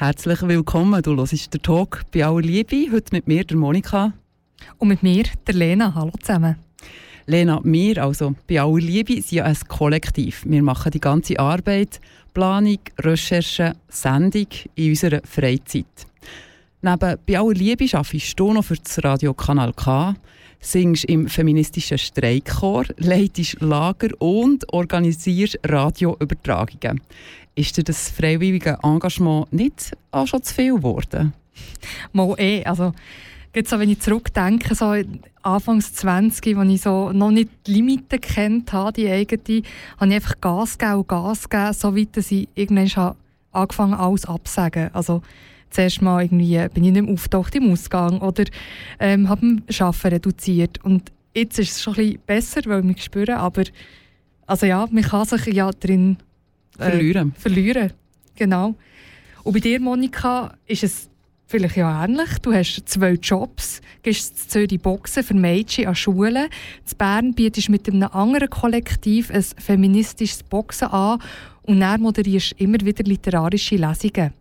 Herzlich willkommen, du hörst den Talk bei aller Liebe. Heute mit mir, der Monika. Und mit mir, der Lena. Hallo zusammen. Lena, wir, also bei aller Liebe, sind ja ein Kollektiv. Wir machen die ganze Arbeit, Planung, Recherche, Sendung in unserer Freizeit. Neben «Bei aller Liebe» arbeitest du noch für das Radio Kanal K, singst im feministischen Streikchor, leitest Lager und organisierst Radioübertragungen. Ist dir das freiwillige Engagement nicht auch schon zu viel geworden? Mal eh, also Jetzt, wenn ich zurückdenke, so Anfangs 20, als ich so noch nicht die Limiten kennt habe, die eigene, habe ich einfach Gas gegeben und Gas gegeben, so weit, dass ich irgendwann angefangen habe, alles abzusagen. Also zuerst mal irgendwie bin ich nicht mehr auftaucht im Ausgang oder ähm, habe das Arbeiten reduziert. Und jetzt ist es schon ein bisschen besser, weil ich mich spüre, aber also ja, man kann sich ja drin äh, verlieren. verlieren. Genau. Und bei dir, Monika, ist es vielleicht ja ähnlich. Du hast zwei Jobs, gehst zu Zürich Boxen für Mädchen an Schulen. In Bern bietest du mit einem anderen Kollektiv ein feministisches Boxen an und dann moderierst immer wieder literarische Lesungen.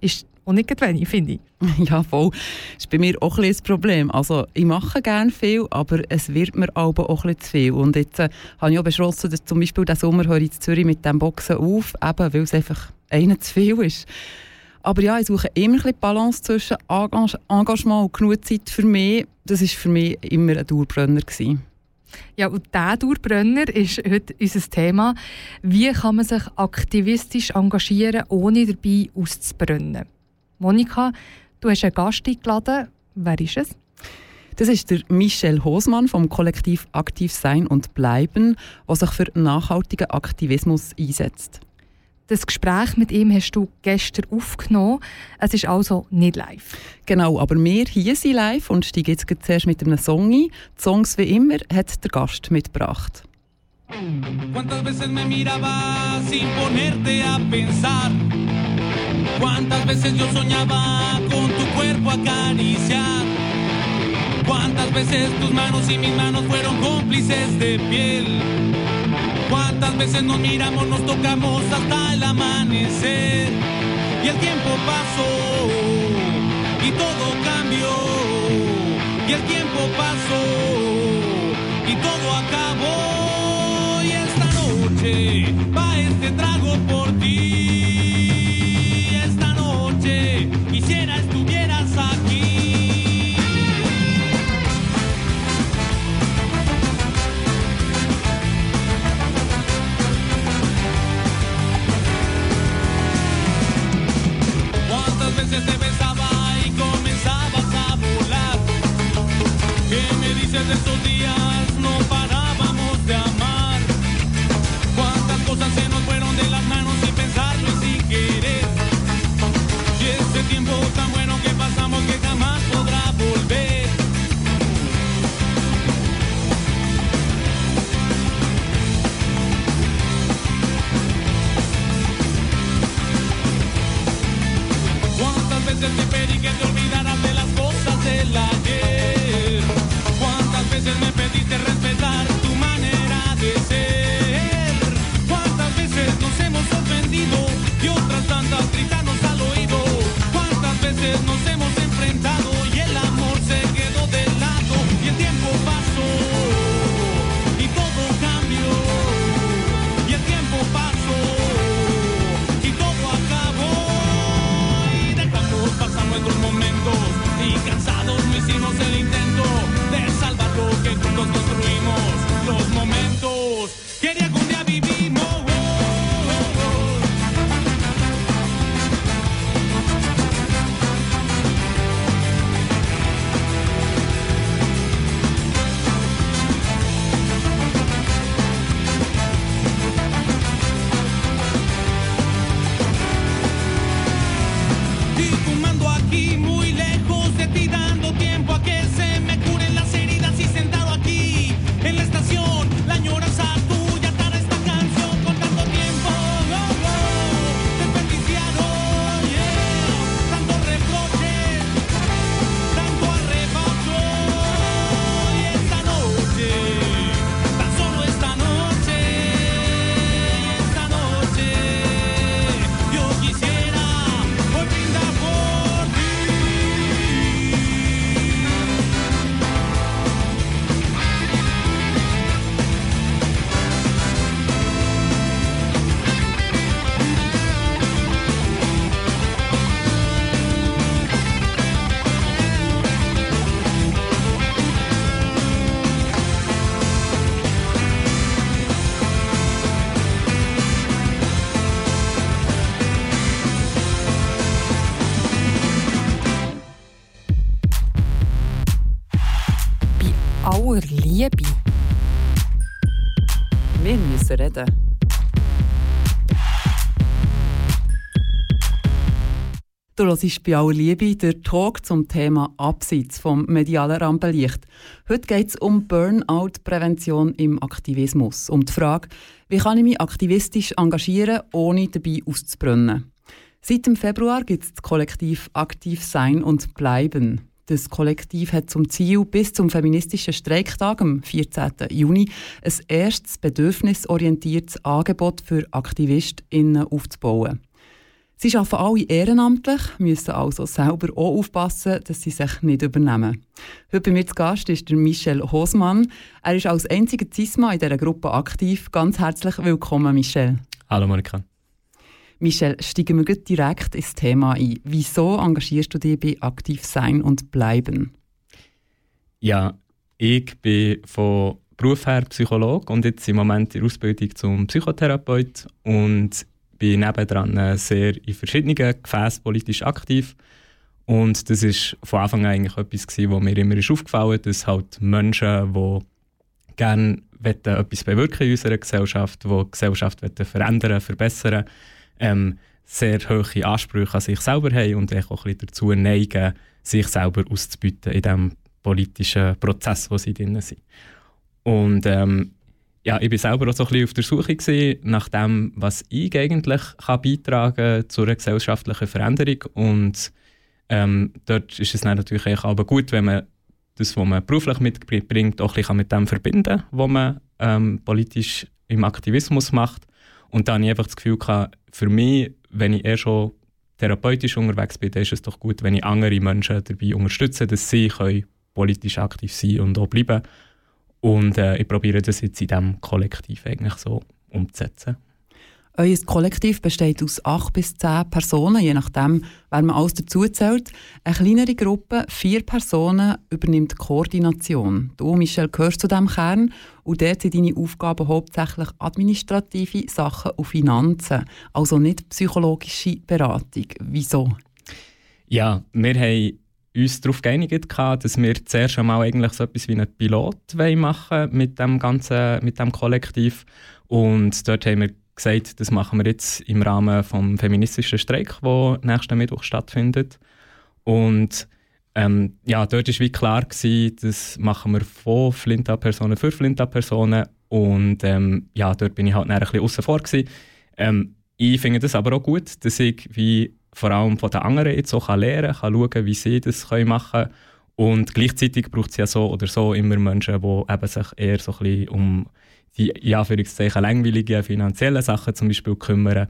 Ist auch nicht wenig, finde ich. Ja, voll. Das ist bei mir auch ein das Problem. Also, ich mache gerne viel, aber es wird mir aber auch ein zu viel. Und jetzt äh, habe ich auch beschlossen, dass zum Beispiel diesen Sommer höre ich in Zürich mit dem Boxen auf, eben weil es einfach einer zu viel ist. Aber ja, ich suche immer ein bisschen Balance zwischen Engagement und genug Zeit für mich. Das war für mich immer ein Dauerbrenner. Gewesen. Ja, und dieser Dauerbrenner ist heute unser Thema. Wie kann man sich aktivistisch engagieren, ohne dabei auszubrennen? Monika, du hast einen Gast eingeladen. Wer ist es? Das ist der Michel Hosmann vom Kollektiv Aktiv Sein und Bleiben, der sich für nachhaltigen Aktivismus einsetzt. Das Gespräch mit ihm hast du gestern aufgenommen. Es ist also nicht live. Genau, aber wir hier sind live und steigen jetzt zuerst mit einem Song ein. Die Songs wie immer hat der Gast mitgebracht. ¿Cuántas veces me miraba sin ponerte a pensar? ¿Cuántas veces yo soñaba con tu cuerpo acariciar? ¿Cuántas veces tus manos y mis manos fueron cómplices de piel? Cuántas veces nos miramos, nos tocamos hasta el amanecer. Y el tiempo pasó y todo cambió. Y el tiempo pasó y todo acabó. Y esta noche va este trago por ti. Veces te besaba Du hörst bei aller Liebe der Talk zum Thema Abseits vom medialen Rampenlicht. Heute geht es um Burnout-Prävention im Aktivismus. Um die Frage, wie kann ich mich aktivistisch engagieren, ohne dabei auszubrennen. Seit dem Februar gibt es das Kollektiv Aktiv Sein und Bleiben. Das Kollektiv hat zum Ziel, bis zum feministischen Streiktag am 14. Juni ein erstes bedürfnisorientiertes Angebot für AktivistInnen aufzubauen. Sie arbeiten alle ehrenamtlich, müssen also selber auch aufpassen, dass sie sich nicht übernehmen. Heute bei mir zu Gast ist der Michel Hosmann. Er ist als einziger Zisma in dieser Gruppe aktiv. Ganz herzlich willkommen, Michel. Hallo Monika. Michel, steigen wir direkt ins Thema ein. Wieso engagierst du dich bei Aktiv Sein und Bleiben? Ja, ich bin von Beruf her Psychologe und jetzt im Moment in der Ausbildung zum Psychotherapeut und bin nebendran äh, sehr in verschiedenen Gefäßen politisch aktiv. Und das ist von Anfang an eigentlich etwas, gewesen, was mir immer ist aufgefallen ist, dass halt Menschen, die gerne etwas bewirken in unserer Gesellschaft, die die Gesellschaft verändern, verbessern, ähm, sehr hohe Ansprüche an sich selber haben und auch ein bisschen dazu neigen, sich selber auszubieten in dem politischen Prozess, wo sie drin sind. Und ähm, ja, ich war selber auch so ein bisschen auf der Suche gewesen, nach dem, was ich eigentlich kann beitragen zu einer gesellschaftlichen Veränderung. Und ähm, dort ist es natürlich auch gut, wenn man das, was man beruflich mitbringt, auch ein bisschen mit dem verbinden kann, was man ähm, politisch im Aktivismus macht. Und dann habe ich einfach das Gefühl gehabt, für mich, wenn ich eher schon therapeutisch unterwegs bin, dann ist es doch gut, wenn ich andere Menschen dabei unterstütze, dass sie können politisch aktiv sein und auch bleiben und äh, ich probiere das jetzt in diesem Kollektiv eigentlich so umzusetzen. Euer Kollektiv besteht aus acht bis zehn Personen, je nachdem, wer man alles dazu zählt. Eine kleinere Gruppe, vier Personen, übernimmt die Koordination. Du, Michel, gehörst zu diesem Kern und dort sind deine Aufgaben hauptsächlich administrative Sachen und Finanzen, also nicht psychologische Beratung. Wieso? Ja, wir haben uns darauf geeinigt, dass wir zuerst einmal eigentlich so etwas wie einen Pilot machen mit dem ganzen, mit dem Kollektiv. Und dort haben wir gesagt, das machen wir jetzt im Rahmen des feministischen Streik, der nächsten Mittwoch stattfindet. Und ähm, ja, dort war klar, gewesen, das machen wir von Flinta-Personen für Flinta-Personen. Und ähm, ja, dort bin ich halt ein bisschen außen vor. Ähm, ich finde das aber auch gut, dass ich wie vor allem von den anderen jetzt auch lernen kann, schauen, wie sie das machen können. Und gleichzeitig braucht es ja so oder so immer Menschen, die eben sich eher so ein bisschen um die ja, langweiligen finanziellen Sachen zum Beispiel kümmern.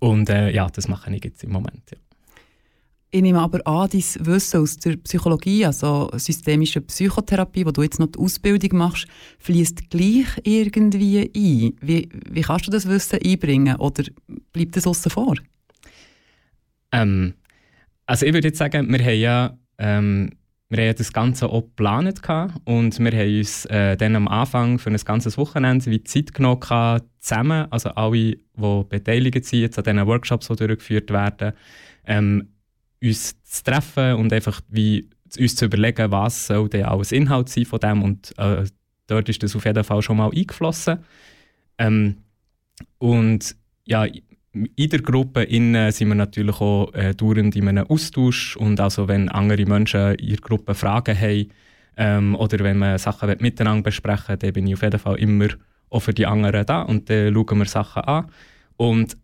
Und äh, ja, das mache ich jetzt im Moment. Ja. Ich nehme aber an, dein Wissen aus der Psychologie, also systemische Psychotherapie, wo du jetzt noch die Ausbildung machst, fließt gleich irgendwie ein. Wie, wie kannst du das Wissen einbringen oder bleibt das außen vor? Ähm, also ich würde jetzt sagen, wir haben ja, ähm, wir haben das Ganze auch geplant und wir haben uns äh, dann am Anfang für ein ganzes Wochenende wie Zeit genommen zusammen, also alle, die beteiligt sind jetzt an diesen Workshops, die durchgeführt werden, ähm, uns zu treffen und einfach wie uns zu überlegen, was soll denn alles Inhalt sein von dem und äh, dort ist das auf jeden Fall schon mal eingeflossen. Ähm, und ja, in der Gruppe innen sind wir natürlich auch äh, dauernd in einem Austausch und also wenn andere Menschen in der Gruppe Fragen haben ähm, oder wenn man Sachen miteinander besprechen dann bin ich auf jeden Fall immer auch für die anderen da und dann schauen wir Sachen an. Und,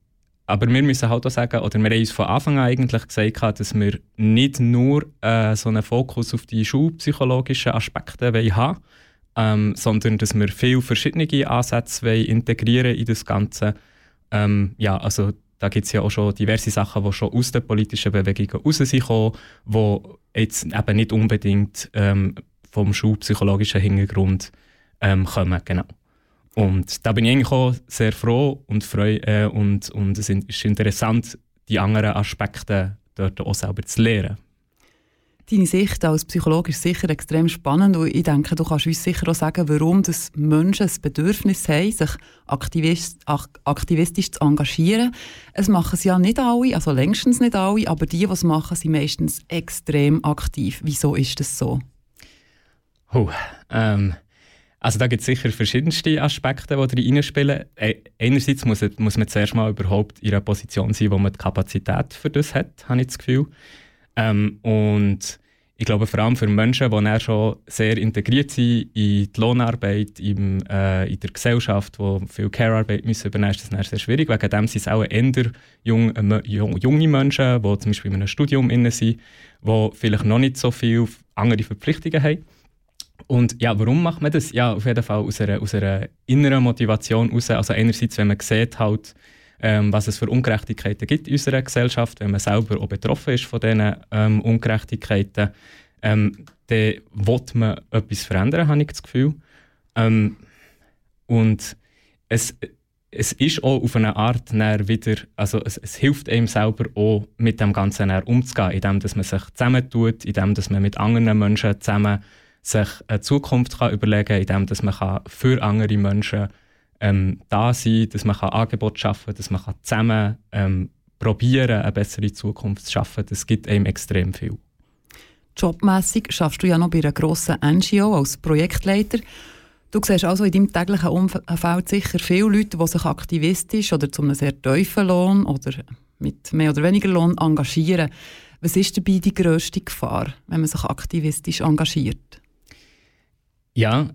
aber wir müssen halt auch sagen, oder wir haben uns von Anfang an eigentlich gesagt, dass wir nicht nur äh, so einen Fokus auf die schulpsychologischen Aspekte haben ähm, sondern dass wir viele verschiedene Ansätze integrieren in das Ganze ähm, ja, also da gibt es ja auch schon diverse Sachen, die schon aus den politischen Bewegungen raus sind die jetzt eben nicht unbedingt ähm, vom schulpsychologischen Hintergrund ähm, kommen. Genau. Und da bin ich eigentlich auch sehr froh und freu, äh, und, und es ist interessant, die anderen Aspekte dort auch selber zu lernen. Deine Sicht als Psychologe ist sicher extrem spannend und ich denke, du kannst uns sicher auch sagen, warum das Menschen das Bedürfnis haben, sich aktivist, aktivistisch zu engagieren. Es machen es ja nicht alle, also längstens nicht alle, aber die, die es machen, sind meistens extrem aktiv. Wieso ist das so? Oh, ähm, Also da gibt es sicher verschiedenste Aspekte, die da reinspielen. Äh, einerseits muss, muss man zuerst mal überhaupt in einer Position sein, wo man die Kapazität für das hat, habe ich das Gefühl. Ähm, und ich glaube, vor allem für Menschen, die schon sehr integriert sind in die Lohnarbeit, im, äh, in der Gesellschaft, die viel Care-Arbeit übernehmen müssen, ist das sehr schwierig. Wegen dem sind es auch eher jung, äh, junge Menschen, die zum Beispiel in einem Studium sind, die vielleicht noch nicht so viele andere Verpflichtungen haben. Und ja, warum macht man das? Ja, auf jeden Fall aus einer, aus einer inneren Motivation heraus. Also einerseits, wenn man sieht, halt, ähm, was es für Ungerechtigkeiten gibt in unserer Gesellschaft, wenn man selber auch betroffen ist von diesen ähm, Ungerechtigkeiten, ähm, dann will man etwas verändern, habe ich das Gefühl. Ähm, und es, es ist auch auf eine Art wieder, also es, es, hilft einem selber auch mit dem Ganzen umzugehen, indem dass man sich zusammentut, indem dass man mit anderen Menschen zusammen sich eine Zukunft kann überlegen kann, indem dass man für andere Menschen ähm, da sein, dass man Angebote schaffen kann, dass man zusammen ähm, probieren eine bessere Zukunft zu schaffen. Das gibt einem extrem viel. Jobmässig schaffst du ja noch bei einer grossen NGO als Projektleiter. Du siehst also in deinem täglichen Umfeld sicher viele Leute, die sich aktivistisch oder zu einem sehr tiefen Lohn oder mit mehr oder weniger Lohn engagieren. Was ist dabei die grösste Gefahr, wenn man sich aktivistisch engagiert? Ja,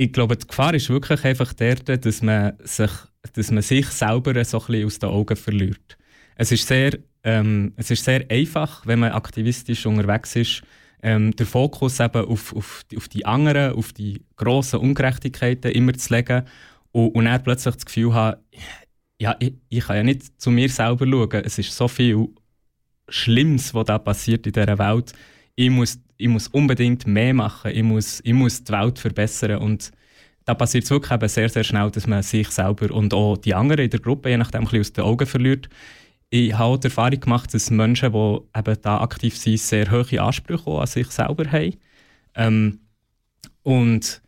ich glaube, die Gefahr ist wirklich einfach der, dass man sich, dass man sich selber so ein bisschen aus den Augen verliert. Es ist sehr, ähm, es ist sehr einfach, wenn man aktivistisch unterwegs ist, ähm, den Fokus eben auf, auf, die, auf die anderen, auf die grossen Ungerechtigkeiten immer zu legen und, und dann plötzlich das Gefühl haben, ja, ich, ich kann ja nicht zu mir selber schauen. Es ist so viel Schlimmes, was da passiert in dieser Welt. Ich muss ich muss unbedingt mehr machen, ich muss, ich muss die Welt verbessern und da passiert es wirklich eben sehr, sehr schnell, dass man sich selber und auch die anderen in der Gruppe je nachdem ein bisschen aus den Augen verliert. Ich habe auch die Erfahrung gemacht, dass Menschen, die eben da aktiv sind, sehr hohe Ansprüche an sich selber haben. Ähm, und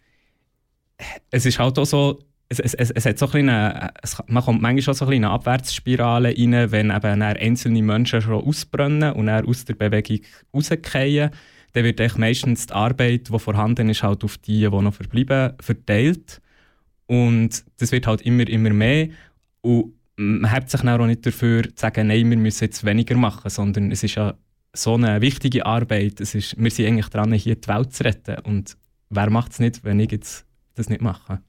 es ist halt auch so, es, es, es, es hat so ein eine, man kommt manchmal schon so ein eine Abwärtsspirale rein, wenn eben einzelne Menschen schon ausbrennen und aus der Bewegung rausgehen dann wird meistens die Arbeit, die vorhanden ist, halt auf die, die noch verbleiben, verteilt. Und das wird halt immer, immer mehr. Und man hat sich auch nicht dafür zu sagen, nein, wir müssen jetzt weniger machen, sondern es ist ja so eine wichtige Arbeit. Es ist, wir sind eigentlich dran, hier die Welt zu retten. Und wer macht es nicht, wenn ich jetzt das nicht mache?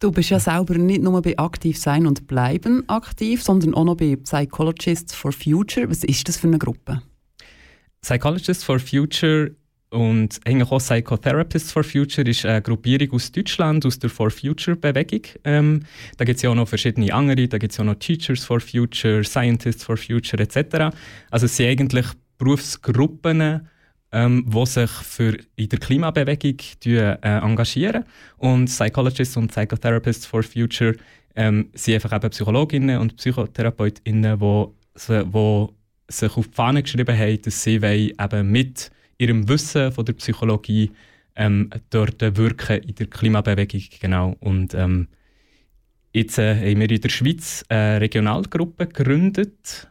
Du bist ja selber nicht nur bei Aktiv sein und bleiben aktiv, sondern auch noch bei Psychologists for Future. Was ist das für eine Gruppe? Psychologists for Future und eigentlich auch Psychotherapists for Future ist eine Gruppierung aus Deutschland, aus der For Future Bewegung. Ähm, da gibt es ja auch noch verschiedene andere, da gibt es ja auch noch Teachers for Future, Scientists for Future etc. Also es sind eigentlich Berufsgruppen, ähm, die sich für in der Klimabewegung äh, engagieren. Und Psychologists und Psychotherapists for Future ähm, sind einfach eben Psychologinnen und Psychotherapeutinnen, die, die sich auf die Fahne geschrieben haben, dass sie eben mit ihrem Wissen von der Psychologie ähm, dort wirken in der Klimabewegung. Genau. Und ähm, jetzt äh, haben wir in der Schweiz eine Regionalgruppe gegründet,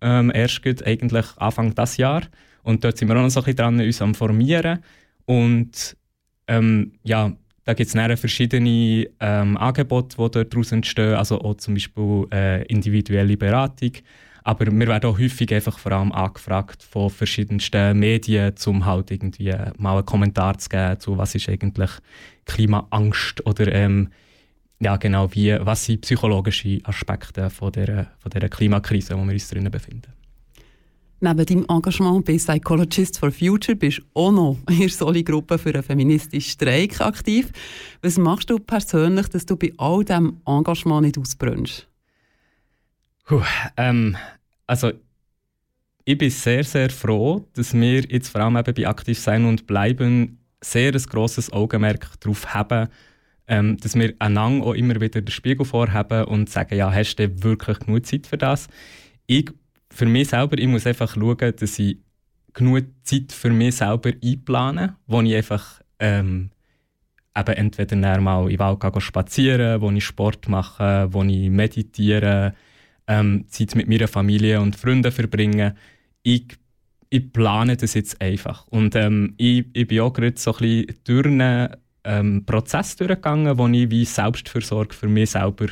ähm, erst eigentlich Anfang dieses Jahr. Und dort sind wir auch noch so ein bisschen dran, uns am Formieren. Und ähm, ja, da gibt es verschiedene ähm, Angebote, die daraus entstehen, also auch zum Beispiel äh, individuelle Beratung, aber wir werden auch häufig einfach vor allem angefragt von verschiedensten Medien, um halt irgendwie mal einen Kommentar zu geben zu, was ist eigentlich Klimaangst oder ähm, ja, genau, wie, was sind psychologische Aspekte von der, von der Klimakrise, wo wir uns drinnen befinden. Neben deinem Engagement bei Psychologists for Future bist du auch noch in der Soli-Gruppe für einen feministischen Streik aktiv. Was machst du persönlich, dass du bei all diesem Engagement nicht ausbrennst? Puh, ähm, also ich bin sehr, sehr froh, dass wir jetzt vor allem eben bei Aktiv sein und bleiben sehr ein grosses Augenmerk darauf haben, ähm, dass wir einander auch immer wieder den Spiegel vorhaben und sagen, ja, hast du wirklich genug Zeit für das? Ich, für mich selber, ich muss einfach schauen, dass ich genug Zeit für mich selber einplane, wo ich einfach ähm, eben entweder mal in den Wald spazieren wo ich Sport mache, wo ich meditiere, ähm, Zeit mit meiner Familie und Freunden verbringen. Ich, ich plane das jetzt einfach. Und ähm, ich, ich bin auch gerade so ein bisschen durch eine ähm, Prozess durchgegangen, wo ich wie Selbstversorgung für mich selber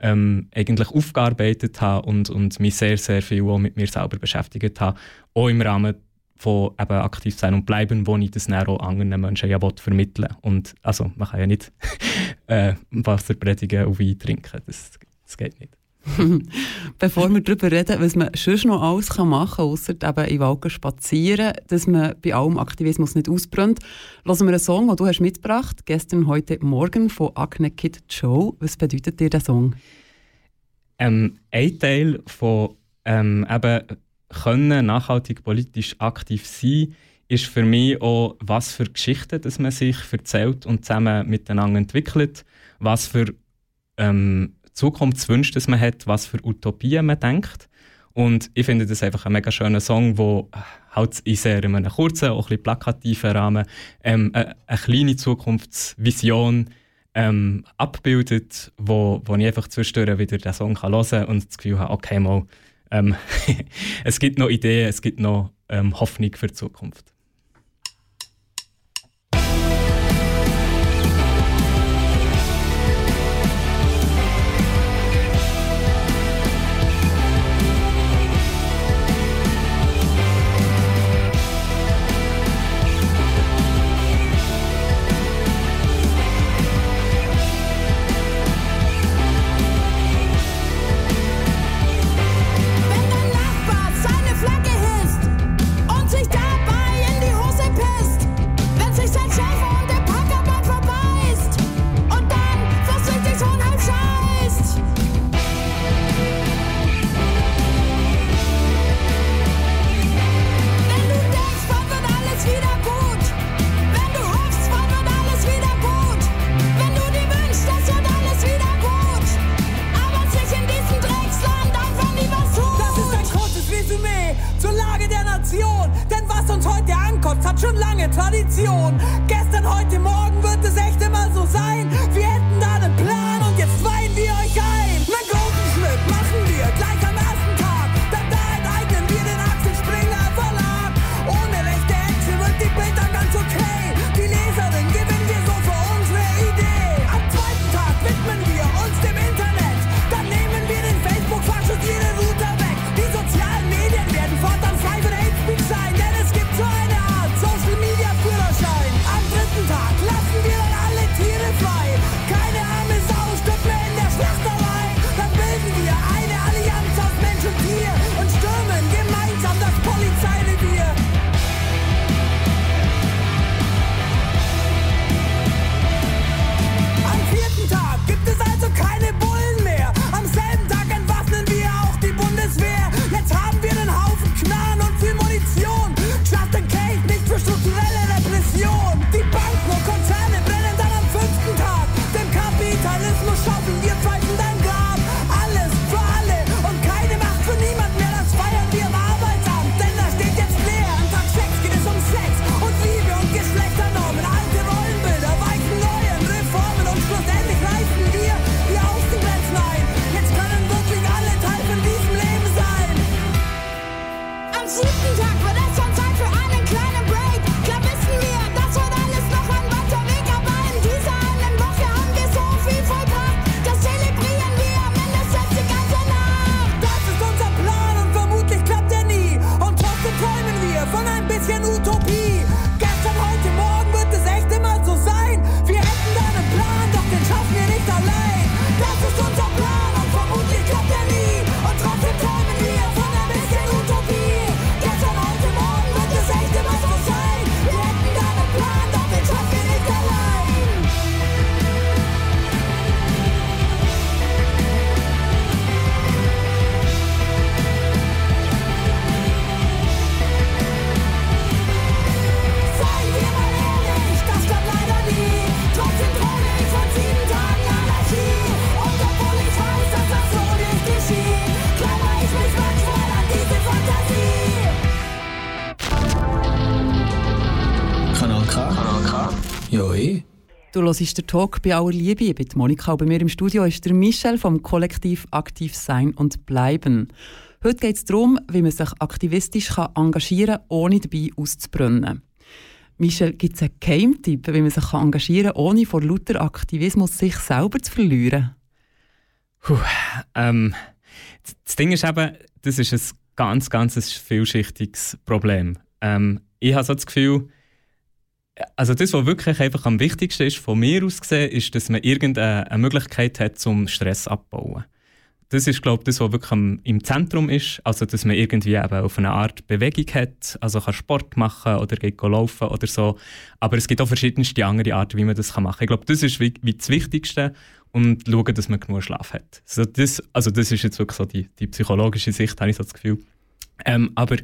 ähm, eigentlich aufgearbeitet habe und, und mich sehr, sehr viel auch mit mir selber beschäftigt habe. Auch im Rahmen von eben aktiv sein und bleiben, wo ich das dann auch anderen Menschen ja vermitteln Und also, man kann ja nicht äh, Wasser predigen und Wein trinken. Das, das geht nicht. Bevor wir darüber reden, was man sonst noch alles machen kann, außer eben in Wald spazieren, dass man bei allem Aktivismus nicht ausbrennt, hören wir einen Song, den du hast mitgebracht gestern, heute, morgen von Agne Kid Joe. Was bedeutet dir der Song? Ähm, ein Teil von ähm, eben können nachhaltig politisch aktiv sein, ist für mich auch, was für Geschichten dass man sich erzählt und zusammen miteinander entwickelt, was für ähm, Zukunftswünsche dass man hat, was für Utopien man denkt. Und ich finde das einfach ein mega schöner Song, der halt in sehr in einem kurzen, auch ein plakativen Rahmen ähm, eine, eine, kleine Zukunftsvision ähm, abbildet, wo, wo ich einfach zwischendurch wieder den Song kann hören und das Gefühl habe, okay, mal, ähm, es gibt noch Ideen, es gibt noch ähm, Hoffnung für die Zukunft. Du hörst den Talk bei aller Liebe. Bin Monika bei mir im Studio ist der Michel vom Kollektiv Aktiv Sein und Bleiben. Heute geht es darum, wie man sich aktivistisch kann engagieren kann, ohne dabei auszubrennen. Michel, gibt es einen Geheimtipp, wie man sich engagieren kann, ohne vor lauter Aktivismus sich selber zu verlieren? Puh, ähm, das Ding ist eben, das ist ein ganz, ganz vielschichtiges Problem. Ähm, ich habe so das Gefühl, also das, was wirklich einfach am wichtigsten ist, von mir aus gesehen, ist, dass man irgendeine Möglichkeit hat, zum Stress abzubauen das ist, glaube ich, das, was wirklich im Zentrum ist. Also, dass man irgendwie eben auf eine Art Bewegung hat, also kann Sport machen oder geht laufen oder so. Aber es gibt auch verschiedenste andere Arten, wie man das machen kann. Ich glaube, das ist wie, wie das Wichtigste und schauen, dass man genug Schlaf hat. Also das, also das ist jetzt wirklich so die, die psychologische Sicht, habe ich so das Gefühl. Ähm, aber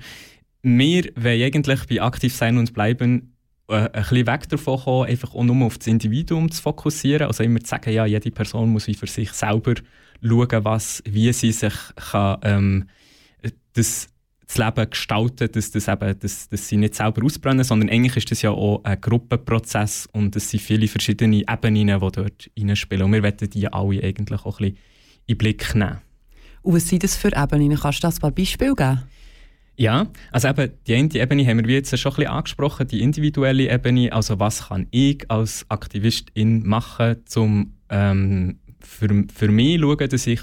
wir wollen eigentlich bei aktiv sein und bleiben ein bisschen weg davon kommen, einfach auch nur auf das Individuum zu fokussieren. Also immer zu sagen, ja, jede Person muss für sich selber schauen, was, wie sie sich kann, ähm, das, das Leben gestalten dass, das eben, dass, dass sie nicht selber ausbrennen, sondern eigentlich ist das ja auch ein Gruppenprozess und es sind viele verschiedene Ebenen, die dort reinspielen. Und wir wollen die alle eigentlich auch ein bisschen in den Blick nehmen. Und was sind das für Ebenen? Kannst du das ein paar Beispiele geben? Ja, also eben die eine Ebene haben wir jetzt schon ein bisschen angesprochen, die individuelle Ebene, also was kann ich als Aktivistin machen, um ähm, für, für mich schauen, dass ich,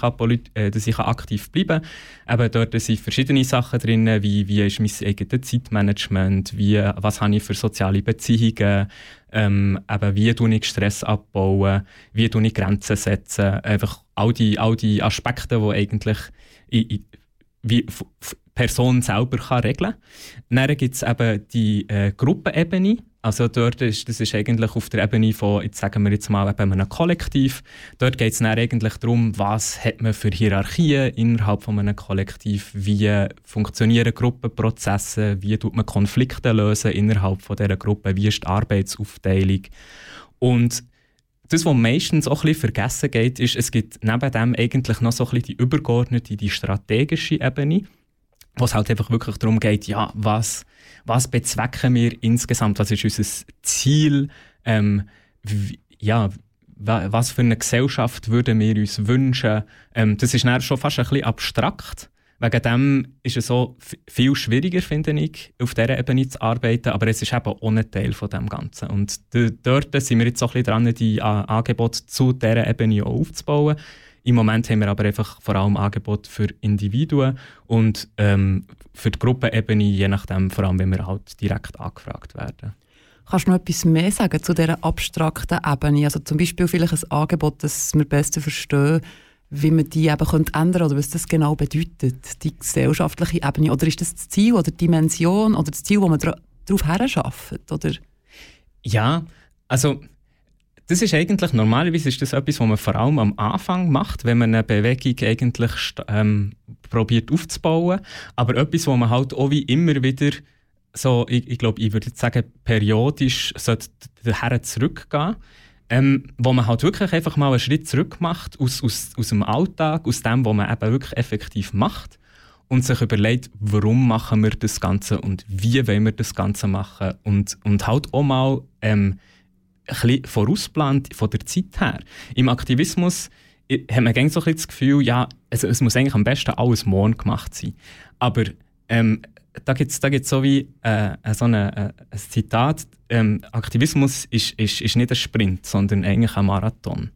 äh, dass ich aktiv bleiben kann. Eben dort sind verschiedene Sachen drin, wie, wie ist mein eigenes Zeitmanagement, wie, was habe ich für soziale Beziehungen, ähm, eben wie tue ich Stress abbauen, wie tue ich Grenzen setzen, einfach all die, all die Aspekte, die eigentlich in, in, wie Person selber kann regeln kann. Dann gibt es eben die äh, Gruppenebene, also dort ist, das ist eigentlich auf der Ebene von, jetzt sagen wir jetzt mal, eben einem Kollektiv. Dort geht es dann eigentlich darum, was hat man für Hierarchien innerhalb von einem Kollektiv, wie funktionieren Gruppenprozesse, wie tut man Konflikte lösen innerhalb von dieser Gruppe, wie ist die Arbeitsaufteilung. Und das, was meistens auch ein vergessen geht, ist, es gibt neben dem eigentlich noch so ein bisschen die übergeordnete, die strategische Ebene, wo es halt einfach wirklich darum geht, ja, was was bezwecken wir insgesamt, was ist unser Ziel, ähm, wie, ja, was für eine Gesellschaft würden wir uns wünschen. Ähm, das ist schon fast ein bisschen abstrakt. Wegen dem ist es so viel schwieriger, finde ich, auf dieser Ebene zu arbeiten, aber es ist eben auch ein Teil von dem Ganzen. Und dort sind wir jetzt auch ein bisschen dran, die Angebote zu dieser Ebene aufzubauen. Im Moment haben wir aber einfach vor allem Angebote für Individuen und ähm, für die Gruppenebene, je nachdem, vor allem, wenn wir halt direkt angefragt werden. Kannst du noch etwas mehr sagen zu dieser abstrakten Ebene? Also zum Beispiel vielleicht ein Angebot, das wir besser verstehen, wie man die eben könnte ändern oder was das genau bedeutet, die gesellschaftliche Ebene. Oder ist das das Ziel oder die Dimension oder das Ziel, wo man darauf her schafft? Oder? Ja, also das ist eigentlich, normalerweise ist das etwas, was man vor allem am Anfang macht, wenn man eine Bewegung eigentlich ähm, probiert aufzubauen. Aber etwas, wo man halt auch wie immer wieder so, ich, ich glaube, ich würde sagen, periodisch daher zurückgehen. Ähm, wo man halt wirklich einfach mal einen Schritt zurück macht aus, aus, aus dem Alltag, aus dem, was man eben wirklich effektiv macht und sich überlegt, warum machen wir das Ganze und wie wollen wir das Ganze machen und, und halt auch mal ähm, bisschen vorausplant von der Zeit her. Im Aktivismus hat man so ein das Gefühl, ja, also es muss eigentlich am besten alles morgen gemacht sein. Aber ähm, da gibt es da so wie äh, so eine, äh, ein Zitat, ähm, Aktivismus ist, ist, ist nicht ein Sprint, sondern eigentlich ein Marathon.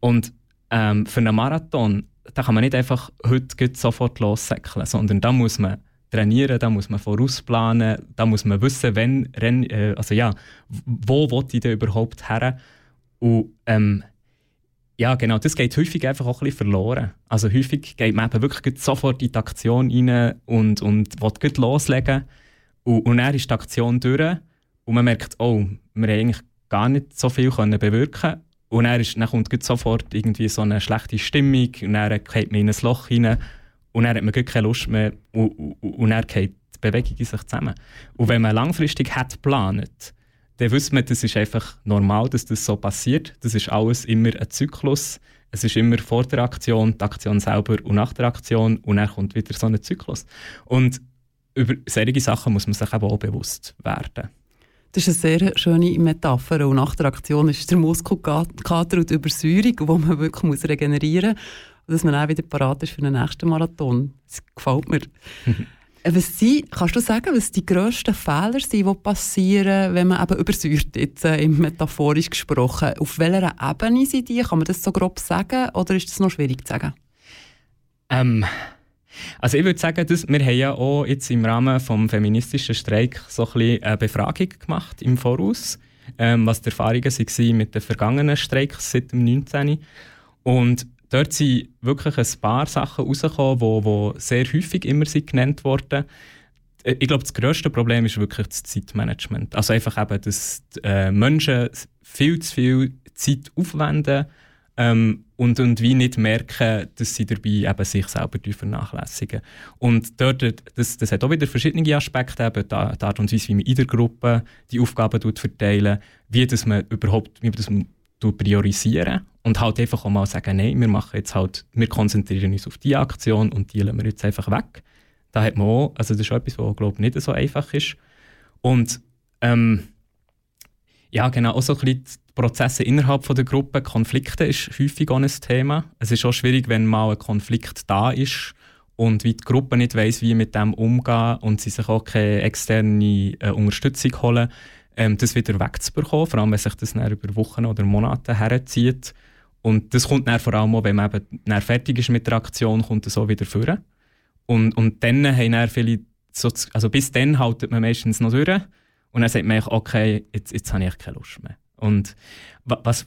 Und ähm, für einen Marathon, da kann man nicht einfach heute sofort lossäckeln, sondern da muss man trainieren, da muss man vorausplanen, da muss man wissen, wenn, äh, also ja, wo will ich denn überhaupt her? Und ähm, ja, genau, das geht häufig einfach auch ein bisschen verloren. Also häufig geht man eben wirklich sofort in die Aktion rein und, und will loslegen. Und, und dann ist die Aktion durch und man merkt, oh, wir haben eigentlich gar nicht so viel können bewirken und dann, ist, dann kommt sofort irgendwie so eine schlechte Stimmung und dann geht man in ein Loch rein und dann hat man keine Lust mehr und, und, und dann geht die Bewegung in sich zusammen. Und wenn man langfristig hat geplant, dann wüsste man, das ist einfach normal, dass das so passiert. Das ist alles immer ein Zyklus. Es ist immer vor der Aktion, die Aktion selber und nach der Aktion und dann kommt wieder so ein Zyklus. Und über solche Sachen muss man sich eben auch bewusst werden. Das ist eine sehr schöne Metapher. Und nach der Aktion ist der Muskelkater und die Übersäuerung, die man wirklich regenerieren muss dass man auch wieder parat ist für den nächsten Marathon. Das gefällt mir. Was sind, kannst du sagen, was die grössten Fehler sind, die passieren, wenn man eben übersäuert, jetzt, äh, metaphorisch gesprochen? Auf welcher Ebene sind die? Kann man das so grob sagen oder ist das noch schwierig zu sagen? Ähm, also ich würde sagen, dass wir haben ja auch jetzt im Rahmen des feministischen Streiks so ein bisschen eine Befragung gemacht im Voraus, ähm, was die Erfahrungen waren mit den vergangenen Streiks seit dem 19. Und dort sind wirklich ein paar Sachen rausgekommen, die, die sehr häufig immer sind genannt wurden. Äh, ich glaube, das grösste Problem ist wirklich das Zeitmanagement. Also einfach eben, dass äh, Menschen viel zu viel Zeit aufwenden ähm, und, und wie nicht merken, dass sie dabei eben sich selber vernachlässigen. Und dort, das, das hat auch wieder verschiedene Aspekte, eben die, die Art und Weise, wie man in der Gruppe die Aufgaben verteilen, wie dass man überhaupt wie das man priorisieren und halt einfach auch mal sagen, nein, wir machen jetzt halt, wir konzentrieren uns auf die Aktion und die lassen wir jetzt einfach weg. Da hat man auch, also das ist etwas, was glaube nicht so einfach ist. Und ähm, ja, genau, auch so ein bisschen die Prozesse innerhalb von der Gruppe, Konflikte ist häufig auch ein Thema. Es ist auch schwierig, wenn mal ein Konflikt da ist und wie die Gruppe nicht weiß, wie mit dem umgehen und sie sich auch keine externe äh, Unterstützung holen, ähm, das wieder wegzubekommen, vor allem wenn sich das dann über Wochen oder Monate herzieht. Und das kommt dann vor allem auch, wenn man eben fertig ist mit der Aktion, kommt das auch wieder vor. Und, und dann haben dann viele, so, also bis dann haltet man meistens noch durch und dann sagt man, okay, jetzt, jetzt habe ich keine Lust mehr. Und was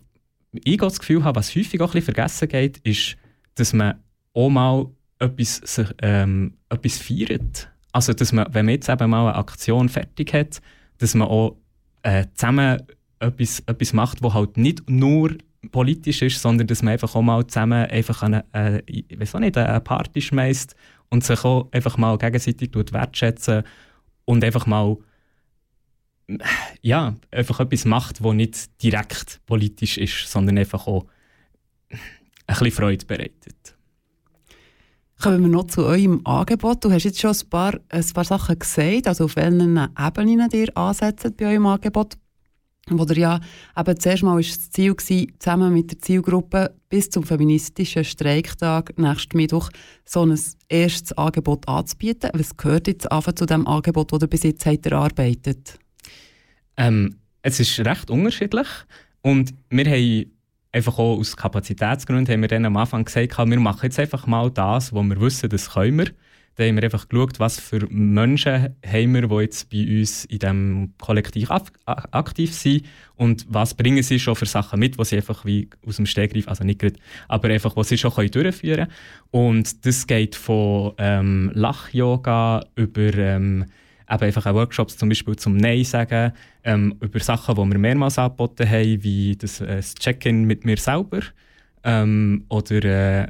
ich das Gefühl habe, was häufig auch ein vergessen geht, ist, dass man auch mal etwas, ähm, etwas feiert. Also, dass man, wenn man jetzt eben mal eine Aktion fertig hat, dass man auch äh, zusammen etwas, etwas macht, das halt nicht nur politisch ist, sondern dass man einfach auch mal zusammen einfach eine, äh, ich auch nicht, eine Party schmeißt und sich auch einfach mal gegenseitig wertschätzen und einfach mal ja, einfach etwas macht, das nicht direkt politisch ist, sondern einfach auch ein bisschen Freude bereitet. Kommen wir noch zu eurem Angebot. Du hast jetzt schon ein paar, ein paar Sachen gesagt, also auf welchen Ebenen ihr ansetzt bei eurem Angebot. Wo ihr ja eben zuerst mal das Ziel war, zusammen mit der Zielgruppe bis zum feministischen Streiktag nächsten Mittwoch so ein erstes Angebot anzubieten. Was gehört jetzt zu dem Angebot, das ihr bis jetzt habt erarbeitet ähm, Es ist recht unterschiedlich und wir haben einfach auch aus Kapazitätsgründen haben wir dann am Anfang gesagt, wir machen jetzt einfach mal das, wo wir wissen, das können wir. Dann haben wir einfach geschaut, was für Menschen haben wir, die jetzt bei uns in diesem Kollektiv aktiv sind und was bringen sie schon für Sachen mit, die sie einfach wie aus dem Stegreif, also nicht gerade, aber einfach, was sie schon können durchführen können. Und das geht von ähm, Lach-Yoga über ähm, eben einfach auch Workshops zum Beispiel zum Nein sagen, ähm, über Sachen, die wir mehrmals angeboten haben, wie das, äh, das Check-in mit mir selber ähm, oder äh,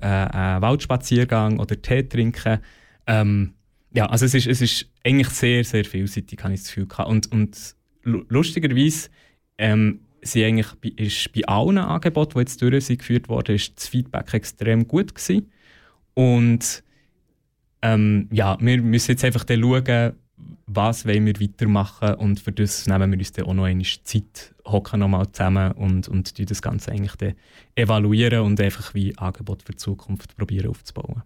äh, Waldspaziergang oder Tee trinken. Ähm, ja, also es ist, es ist eigentlich sehr, sehr vielseitig, habe ich das Gefühl gehabt. Und, und lustigerweise ähm, sind eigentlich bei, ist bei allen Angeboten, die jetzt durchgeführt wurden, ist das Feedback extrem gut gewesen. Und ähm, ja, wir müssen jetzt einfach schauen, was wollen wir weitermachen und für das nehmen wir uns dann auch noch eine Zeit, hocken nochmal zusammen und, und das Ganze eigentlich dann evaluieren und einfach wie Angebot für die Zukunft probieren aufzubauen.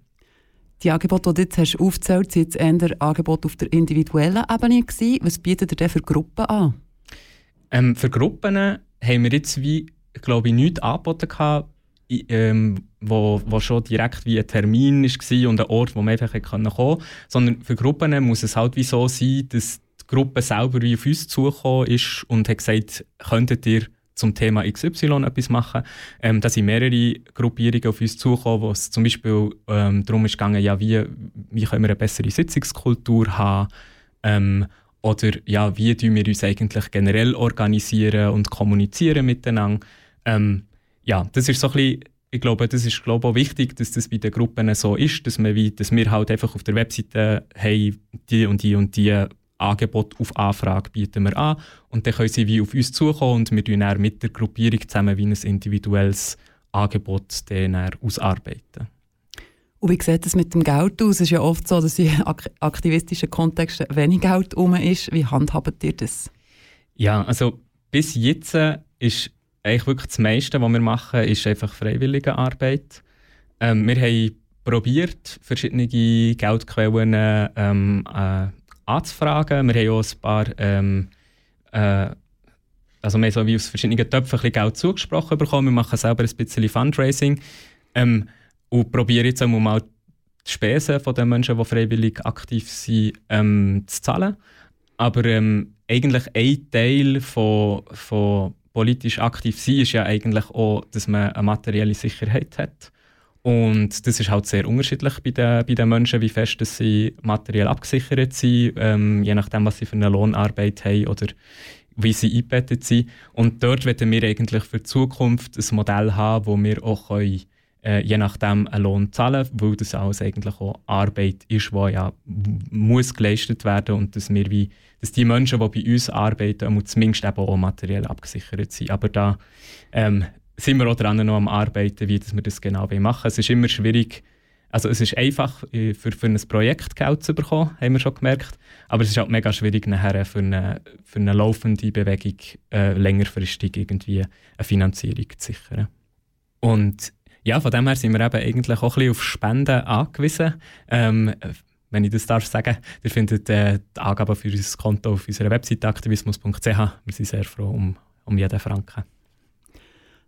Die Angebote, die du jetzt hast aufgezählt hast, waren jetzt eher Angebote auf der individuellen Ebene. Gewesen. Was bietet ihr denn für Gruppen an? Ähm, für Gruppen haben wir jetzt wie, glaube ich, nichts angeboten gehabt, ähm, wo, wo schon direkt wie ein Termin war und ein Ort, wo man einfach kommen konnte. Sondern für Gruppen muss es halt wie so sein, dass die Gruppe selber wie auf uns zugekommen ist und hat gesagt, könntet ihr zum Thema XY etwas machen. Ähm, da sind mehrere Gruppierungen auf uns zugekommen, wo es zum Beispiel ähm, darum ist gegangen, ja, wie, wie können wir eine bessere Sitzungskultur haben ähm, oder ja, wie tun wir uns eigentlich generell organisieren und kommunizieren miteinander. Ähm, ja, das ist so ein bisschen, ich glaube, das ist glaube auch wichtig, dass das bei den Gruppen so ist, dass, wir wie, dass wir halt einfach auf der Webseite haben, die und die und die Angebot auf Anfrage bieten wir an und dann können sie wie auf uns zukommen und wir dann mit der Gruppierung zusammen wie ein individuelles Angebot dann ausarbeiten. Und wie sieht es mit dem Geld aus? Es ist ja oft so, dass in aktivistischen Kontexten wenig Geld herum ist. Wie handhabt ihr das? Ja, also bis jetzt ist eigentlich wirklich das meiste, was wir machen, ist einfach freiwillige Arbeit. Ähm, wir haben probiert, verschiedene Geldquellen ähm, äh, anzufragen. Wir haben auch ein paar, ähm, äh, also wir haben so wie aus verschiedenen Töpfen ein Geld zugesprochen bekommen. Wir machen selber ein bisschen Fundraising ähm, und probieren jetzt auch mal die Spesen von den Menschen, die freiwillig aktiv sind, ähm, zu zahlen. Aber ähm, eigentlich ein Teil von, von politisch aktiv sein ist ja eigentlich auch, dass man eine materielle Sicherheit hat. Und das ist halt sehr unterschiedlich bei den, bei den Menschen, wie fest dass sie materiell abgesichert sind, ähm, je nachdem, was sie für eine Lohnarbeit haben oder wie sie eingebettet sind. Und dort werden wir eigentlich für die Zukunft ein Modell haben, wo wir auch können, äh, je nachdem einen Lohn zahlen, weil das alles eigentlich auch Arbeit ist, die ja muss geleistet werden und dass wir wie, dass die Menschen, die bei uns arbeiten, zumindest eben auch materiell abgesichert sind. Aber da ähm, sind wir auch dran noch am Arbeiten, wie wir das genau machen Es ist immer schwierig, also es ist einfach äh, für, für ein Projekt Geld zu bekommen, haben wir schon gemerkt, aber es ist auch mega schwierig nachher für eine, für eine laufende Bewegung äh, längerfristig irgendwie eine Finanzierung zu sichern. Und ja, von dem her sind wir eben eigentlich auch ein bisschen auf Spenden angewiesen. Ähm, wenn ich das darf sagen, ihr findet äh, die Angaben für unser Konto auf unserer Webseite aktivismus.ch. Wir sind sehr froh um, um jeden Franken.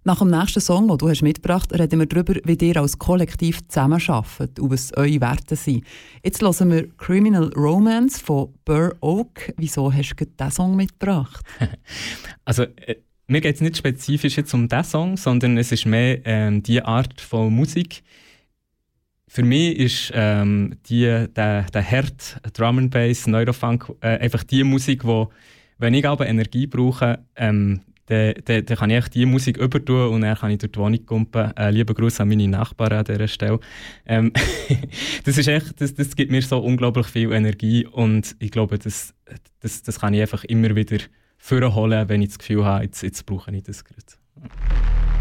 Nach dem nächsten Song, den du hast mitgebracht hast, reden wir darüber, wie ihr als Kollektiv zusammenarbeitet und was eure Werte sind. Jetzt hören wir Criminal Romance von Burr Oak. Wieso hast du diesen Song mitgebracht? also, äh, mir geht es nicht spezifisch jetzt um diesen Song, sondern es ist mehr ähm, die Art von Musik. Für mich ist ähm, die, der, der Herd, Drum and Bass, Neurofunk äh, einfach die Musik, wo, wenn ich aber Energie brauche, ähm, dann, dann, dann kann ich die Musik übertun und dann kann ich durch die Wohnung kumpen. Äh, lieber Gruß an meine Nachbarn an dieser Stelle. Ähm, das, ist echt, das, das gibt mir so unglaublich viel Energie und ich glaube, das, das, das kann ich einfach immer wieder vorholen, wenn ich das Gefühl habe, jetzt, jetzt brauche ich das gerade.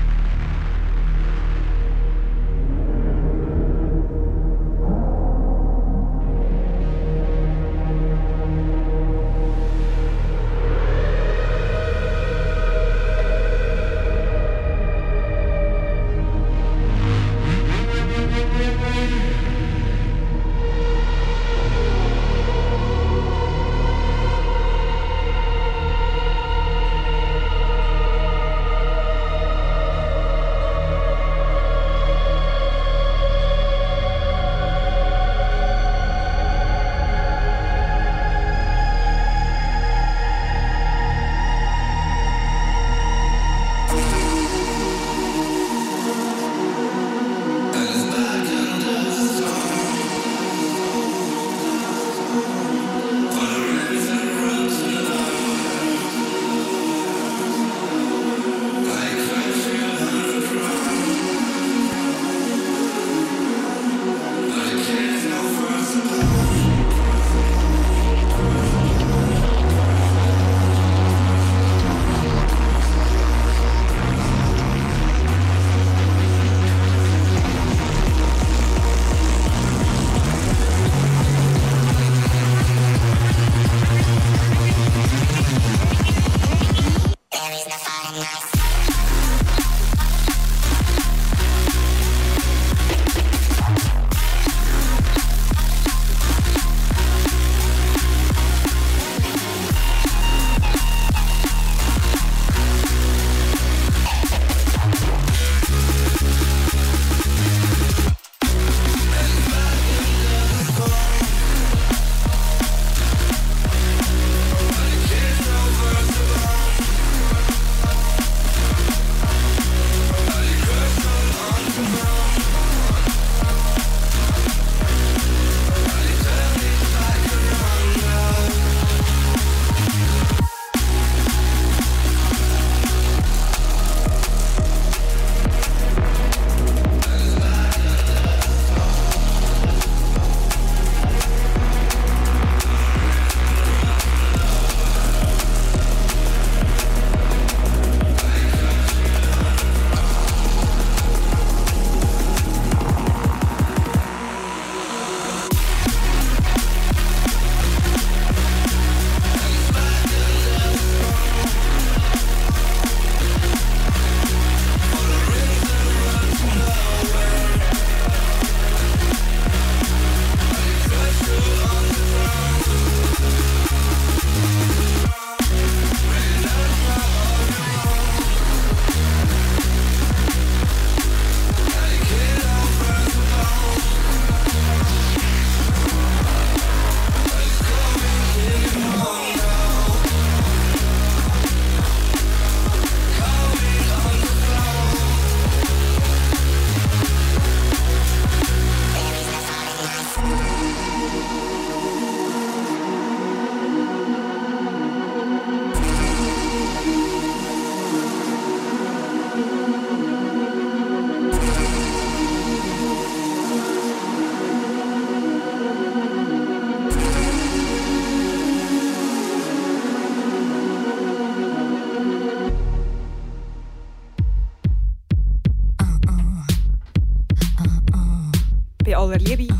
Voller Liebe.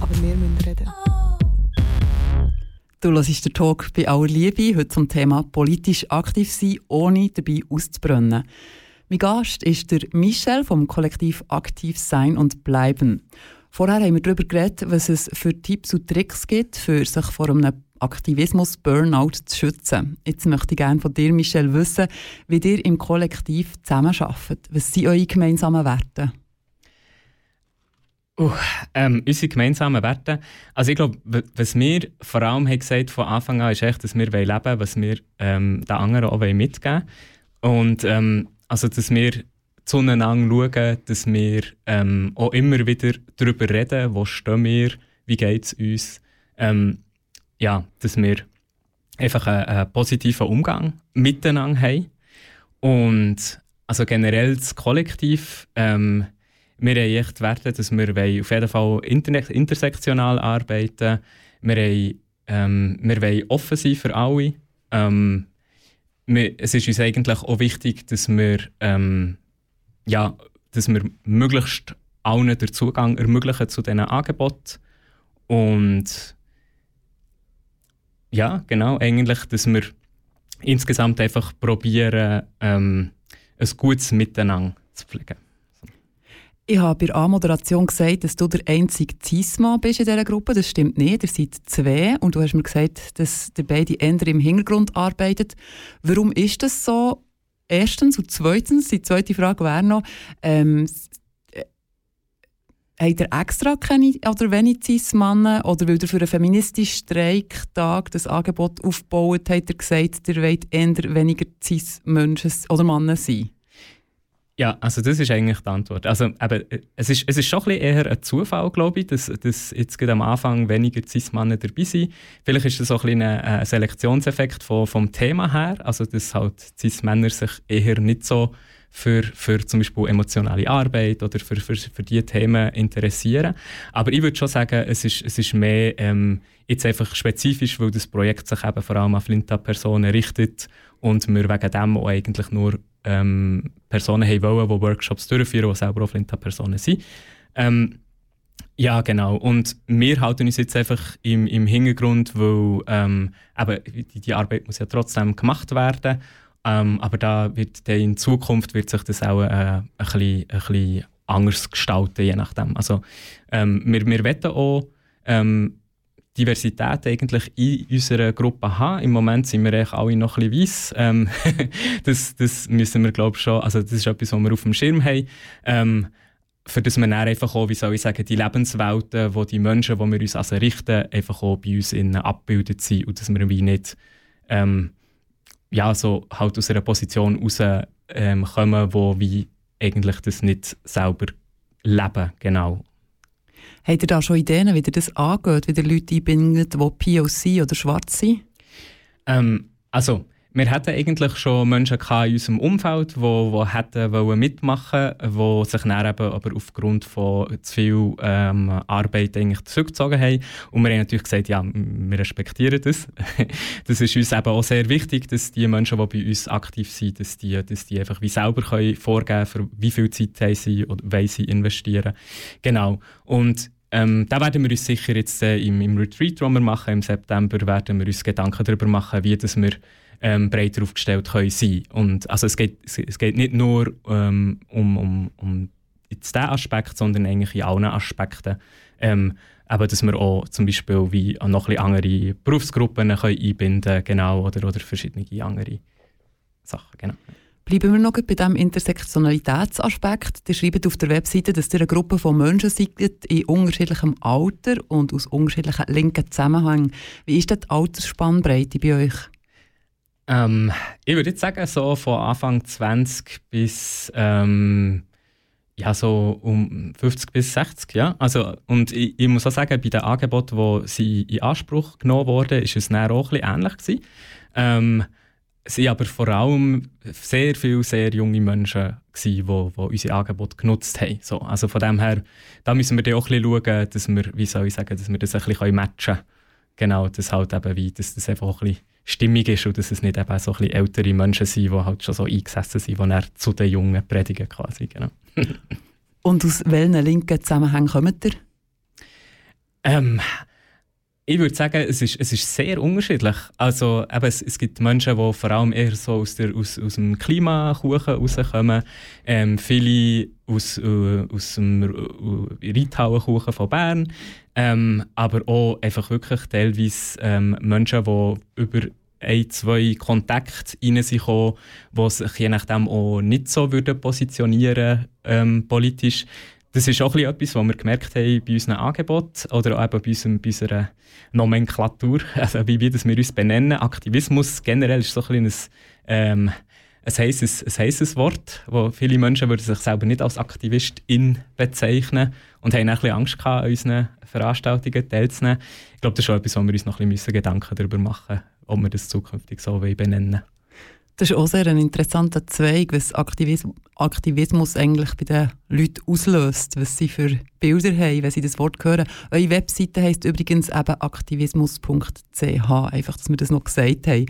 Aber wir müssen reden. Du hörst den Talk bei aller Liebe, heute zum Thema politisch aktiv sein, ohne dabei auszubrennen. Mein Gast ist der Michel vom Kollektiv Aktiv Sein und Bleiben. Vorher haben wir darüber geredet, was es für Tipps und Tricks gibt, für sich vor einem Aktivismus-Burnout zu schützen. Jetzt möchte ich gerne von dir, Michel, wissen, wie ihr im Kollektiv zusammenarbeitet. Was sind eure gemeinsamen Werte? Uh, ähm, unsere gemeinsamen Werte. Also ich glaube, was wir vor allem haben gesagt von Anfang an ist echt, dass wir leben wollen, was wir ähm, den anderen auch mitgeben wollen. Und ähm, also, dass wir zueinander schauen, dass wir ähm, auch immer wieder darüber reden, wo stehen wir, wie geht es uns. Ähm, ja, dass wir einfach einen, einen, positiven Umgang miteinander haben. Und also generell das Kollektiv ähm, wir haben echt Werte, dass wir auf jeden Fall intersektional arbeiten wir, wollen, ähm, wir wollen offen sein für alle. Ähm, wir, es ist uns eigentlich auch wichtig, dass wir, ähm, ja, dass wir möglichst allen den Zugang ermöglichen zu diesen Angeboten. Und ja, genau, eigentlich, dass wir insgesamt einfach probieren, ähm, ein gutes Miteinander zu pflegen. Ich habe bei der Anmoderation gesagt, dass du der einzige Cis-Mann bist in dieser Gruppe. Das stimmt nicht. Ihr seid zwei und du hast mir gesagt, dass ihr beide eher im Hintergrund arbeitet. Warum ist das so? Erstens und zweitens, die zweite Frage wäre noch, ähm, äh, Habt ihr extra keine oder wenig Cis-Männer oder weil ihr für einen feministischen Streiktag das Angebot aufgebaut habt, ihr gesagt, ihr wollt eher weniger Cis-Menschen oder Männer sein? Ja, also das ist eigentlich die Antwort. Also eben, es, ist, es ist schon ein eher ein Zufall, glaube ich, dass, dass jetzt am Anfang weniger Cis-Männer dabei sind. Vielleicht ist das auch ein, ein Selektionseffekt von, vom Thema her, also dass halt Cis-Männer sich eher nicht so für, für zum Beispiel emotionale Arbeit oder für, für, für diese Themen interessieren. Aber ich würde schon sagen, es ist, es ist mehr ähm, jetzt einfach spezifisch, weil das Projekt sich eben vor allem auf Flinta-Personen richtet und wir wegen dem auch eigentlich nur ähm, Personen haben wollen, die Workshops durchführen, die selber auch Flinta-Personen sind. Ähm, ja, genau. Und wir halten uns jetzt einfach im, im Hintergrund, weil ähm, eben, die, die, Arbeit muss ja trotzdem gemacht werden. Ähm, aber da wird in Zukunft wird sich das auch äh, ein, bisschen, ein bisschen anders gestalten, je nachdem. Also ähm, wir, wir wollen auch ähm, Diversität eigentlich in unserer Gruppe haben. Im Moment sind wir eigentlich alle noch ein bisschen weiss. Ähm, das, das müssen wir, glaube ich, schon, also das ist etwas, was wir auf dem Schirm haben. Ähm, für das wir dann einfach auch, wie soll ich sagen, die Lebenswelten, wo die Menschen, die wir uns also richten, einfach auch bei uns innen abgebildet sind und dass wir wie nicht ähm, ja, so halt aus einer Position raus ähm, wo wie eigentlich das nicht selber leben, genau. Habt ihr da schon Ideen, wie ihr das angeht, wie ihr Leute einbindet, die POC oder schwarz sind? Ähm, also, wir hatten eigentlich schon Menschen in unserem Umfeld, die, die hätten mitmachen wollten, die sich dann eben aber aufgrund von zu viel ähm, Arbeit eigentlich zurückgezogen haben. Und wir haben natürlich gesagt, ja, wir respektieren das. das ist uns eben auch sehr wichtig, dass die Menschen, die bei uns aktiv sind, dass die, dass die einfach wie selber können vorgeben können, wie viel Zeit haben sie oder wollen sie investieren. Genau. Und ähm, da werden wir uns sicher jetzt äh, im, im Retreat, den wir machen im September, werden wir uns Gedanken darüber machen, wie das wir ähm, breiter aufgestellt können sein. Und also es geht, es geht nicht nur ähm, um, um, um diesen Aspekt, sondern eigentlich in allen Aspekten. Ähm, eben, dass wir auch zum Beispiel wie noch ein andere Berufsgruppen können einbinden genau, oder, oder verschiedene andere Sachen. Genau. Bleiben wir noch bei diesem Intersektionalitätsaspekt. Ihr schreibt auf der Webseite, dass ihr eine Gruppe von Menschen seid in unterschiedlichem Alter und aus unterschiedlichen linken Zusammenhängen. Wie ist denn die Altersspannbreite bei euch? Ähm, ich würde jetzt sagen, so von Anfang 20 bis ähm, ja, so um 50 bis 60, ja. Also, und ich, ich muss auch sagen, bei den Angeboten, die sie in Anspruch genommen wurden, ist es dann auch ein bisschen ähnlich gewesen. Ähm, es waren aber vor allem sehr viele sehr junge Menschen, die, die unsere Angebote genutzt haben. So, also von dem her, da müssen wir auch ein bisschen schauen, dass wir, wie soll ich sagen, dass wir das ein bisschen matchen können. Genau, dass halt eben wie, dass das einfach ein bisschen stimmig ist und dass es nicht eben so ein bisschen ältere Menschen sind, die halt schon so eingesessen sind, die dann zu den Jungen predigen quasi, genau. Und aus welchen linken Zusammenhängen kommt ihr? Ähm, ich würde sagen, es ist, es ist sehr unterschiedlich. Also, eben, es, es gibt Menschen, die vor allem eher so aus, der, aus, aus dem Klimakuchen rauskommen. Ähm, viele aus, äh, aus dem äh, Reithauenkuchen von Bern. Ähm, aber auch einfach wirklich teilweise ähm, Menschen, die über ein, zwei Kontakte rein sind die sich je nachdem auch nicht so würden positionieren ähm, politisch das ist auch etwas, was wir gemerkt haben bei unseren Angeboten oder eben bei, unserem, bei unserer Nomenklatur, also wie, wie das wir uns benennen. Aktivismus generell ist so ein, ein, ähm, ein, heisses, ein heisses Wort, wo viele Menschen würden sich selber nicht als Aktivistin bezeichnen und haben ein Angst gehabt, an unseren Veranstaltungen teilzunehmen. Ich glaube, das ist schon etwas, wo wir uns noch ein Gedanken darüber machen, ob wir das zukünftig so benennen wollen. Das ist auch sehr ein interessanter Zweig, was Aktivismus, eigentlich bei den Leuten auslöst, was sie für Bilder haben, wenn sie das Wort hören. Eure Webseite heisst übrigens eben aktivismus.ch, einfach, dass wir das noch gesagt haben.